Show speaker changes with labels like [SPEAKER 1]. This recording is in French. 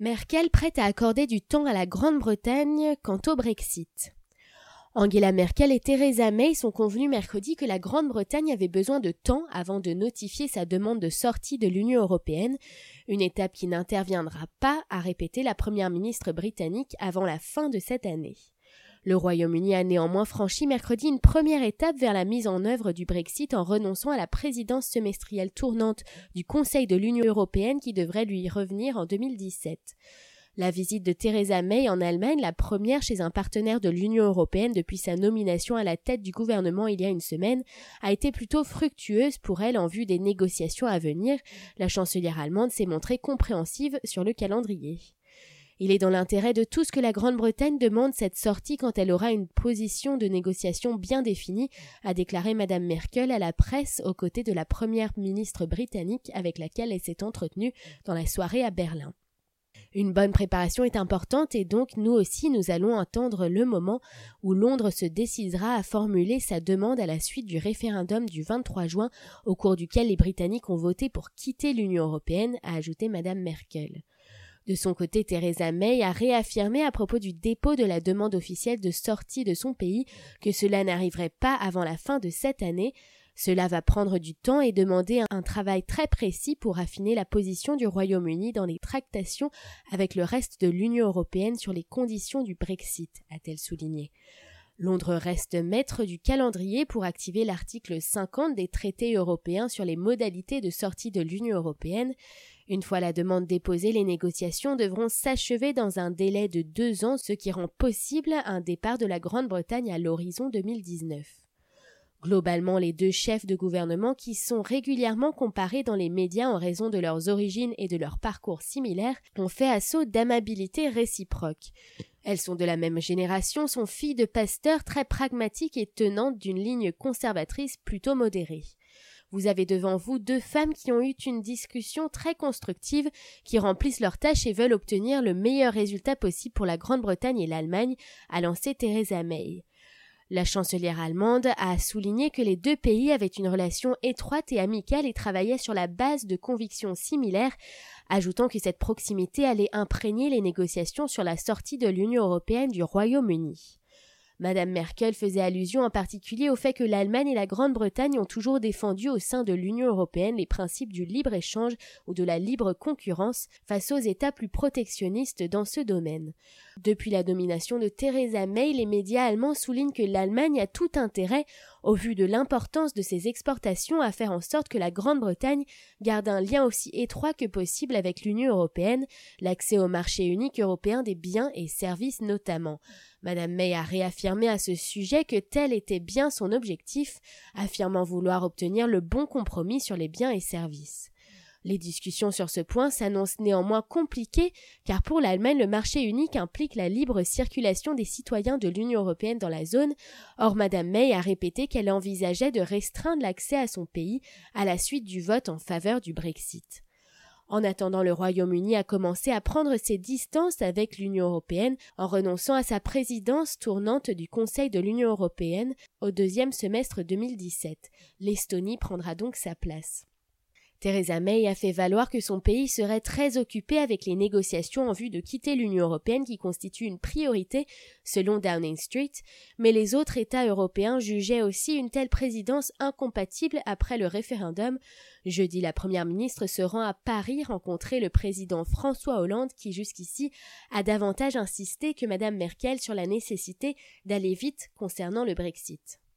[SPEAKER 1] Merkel prête à accorder du temps à la Grande-Bretagne quant au Brexit. Angela Merkel et Theresa May sont convenus mercredi que la Grande-Bretagne avait besoin de temps avant de notifier sa demande de sortie de l'Union européenne, une étape qui n'interviendra pas, a répété la première ministre britannique avant la fin de cette année. Le Royaume-Uni a néanmoins franchi mercredi une première étape vers la mise en œuvre du Brexit en renonçant à la présidence semestrielle tournante du Conseil de l'Union européenne qui devrait lui revenir en 2017. La visite de Theresa May en Allemagne, la première chez un partenaire de l'Union européenne depuis sa nomination à la tête du gouvernement il y a une semaine, a été plutôt fructueuse pour elle en vue des négociations à venir. La chancelière allemande s'est montrée compréhensive sur le calendrier. Il est dans l'intérêt de tous que la Grande-Bretagne demande cette sortie quand elle aura une position de négociation bien définie, a déclaré Madame Merkel à la presse aux côtés de la première ministre britannique avec laquelle elle s'est entretenue dans la soirée à Berlin. Une bonne préparation est importante et donc nous aussi nous allons attendre le moment où Londres se décidera à formuler sa demande à la suite du référendum du 23 juin au cours duquel les Britanniques ont voté pour quitter l'Union européenne, a ajouté Madame Merkel. De son côté, Theresa May a réaffirmé à propos du dépôt de la demande officielle de sortie de son pays que cela n'arriverait pas avant la fin de cette année. Cela va prendre du temps et demander un travail très précis pour affiner la position du Royaume-Uni dans les tractations avec le reste de l'Union européenne sur les conditions du Brexit, a-t-elle souligné. Londres reste maître du calendrier pour activer l'article 50 des traités européens sur les modalités de sortie de l'Union européenne. Une fois la demande déposée, les négociations devront s'achever dans un délai de deux ans, ce qui rend possible un départ de la Grande-Bretagne à l'horizon 2019. Globalement, les deux chefs de gouvernement qui sont régulièrement comparés dans les médias en raison de leurs origines et de leurs parcours similaires ont fait assaut d'amabilité réciproque. Elles sont de la même génération, sont filles de pasteurs très pragmatiques et tenantes d'une ligne conservatrice plutôt modérée. Vous avez devant vous deux femmes qui ont eu une discussion très constructive, qui remplissent leurs tâches et veulent obtenir le meilleur résultat possible pour la Grande-Bretagne et l'Allemagne, a lancé Theresa May. La chancelière allemande a souligné que les deux pays avaient une relation étroite et amicale et travaillaient sur la base de convictions similaires, ajoutant que cette proximité allait imprégner les négociations sur la sortie de l'Union européenne du Royaume-Uni. Madame Merkel faisait allusion en particulier au fait que l'Allemagne et la Grande-Bretagne ont toujours défendu au sein de l'Union européenne les principes du libre-échange ou de la libre concurrence face aux États plus protectionnistes dans ce domaine. Depuis la domination de Theresa May, les médias allemands soulignent que l'Allemagne a tout intérêt, au vu de l'importance de ses exportations, à faire en sorte que la Grande-Bretagne garde un lien aussi étroit que possible avec l'Union européenne, l'accès au marché unique européen des biens et services notamment. Madame May a réaffirmé à ce sujet que tel était bien son objectif, affirmant vouloir obtenir le bon compromis sur les biens et services. Les discussions sur ce point s'annoncent néanmoins compliquées car pour l'Allemagne le marché unique implique la libre circulation des citoyens de l'Union européenne dans la zone. Or Madame May a répété qu'elle envisageait de restreindre l'accès à son pays à la suite du vote en faveur du Brexit. En attendant, le Royaume-Uni a commencé à prendre ses distances avec l'Union européenne en renonçant à sa présidence tournante du Conseil de l'Union européenne au deuxième semestre 2017. L'Estonie prendra donc sa place. Theresa May a fait valoir que son pays serait très occupé avec les négociations en vue de quitter l'Union européenne qui constitue une priorité selon Downing Street, mais les autres États européens jugeaient aussi une telle présidence incompatible après le référendum. Jeudi, la première ministre se rend à Paris rencontrer le président François Hollande qui jusqu'ici a davantage insisté que madame Merkel sur la nécessité d'aller vite concernant le Brexit.